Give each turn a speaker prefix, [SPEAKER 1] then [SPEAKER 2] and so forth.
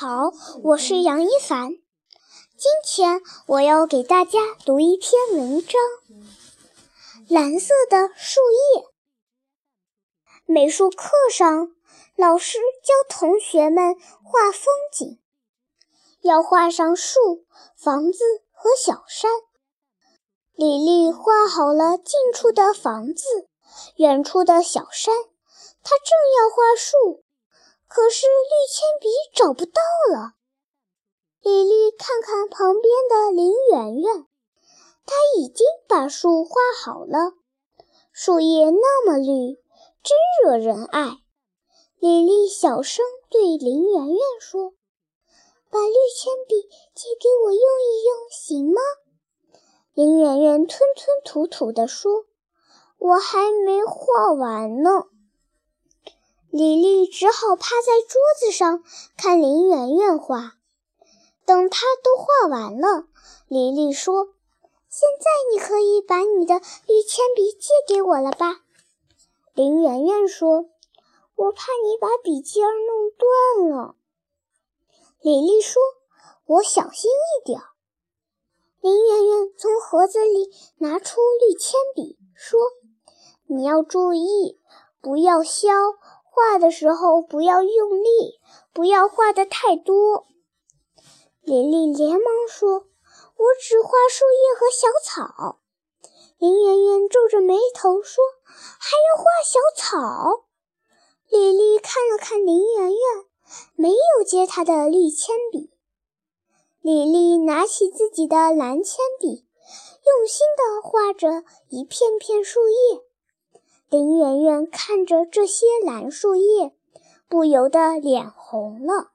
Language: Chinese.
[SPEAKER 1] 好，我是杨一凡。今天我要给大家读一篇文章《蓝色的树叶》。美术课上，老师教同学们画风景，要画上树、房子和小山。李丽画好了近处的房子、远处的小山，她正要画树。可是绿铅笔找不到了。李丽看看旁边的林媛媛，她已经把树画好了，树叶那么绿，真惹人爱。李丽小声对林媛媛说：“把绿铅笔借给我用一用，行吗？”林媛媛吞吞吐吐地说：“我还没画完呢。”李丽只好趴在桌子上看林媛媛画。等她都画完了，李丽说：“现在你可以把你的绿铅笔借给我了吧？”林媛媛说：“我怕你把笔尖弄断了。”李丽说：“我小心一点。”林媛媛从盒子里拿出绿铅笔，说：“你要注意，不要削。”画的时候不要用力，不要画的太多。李丽连忙说：“我只画树叶和小草。”林媛媛皱着眉头说：“还要画小草？”李丽看了看林媛媛，没有接她的绿铅笔。李丽拿起自己的蓝铅笔，用心地画着一片片树叶。林媛媛看着这些蓝树叶，不由得脸红了。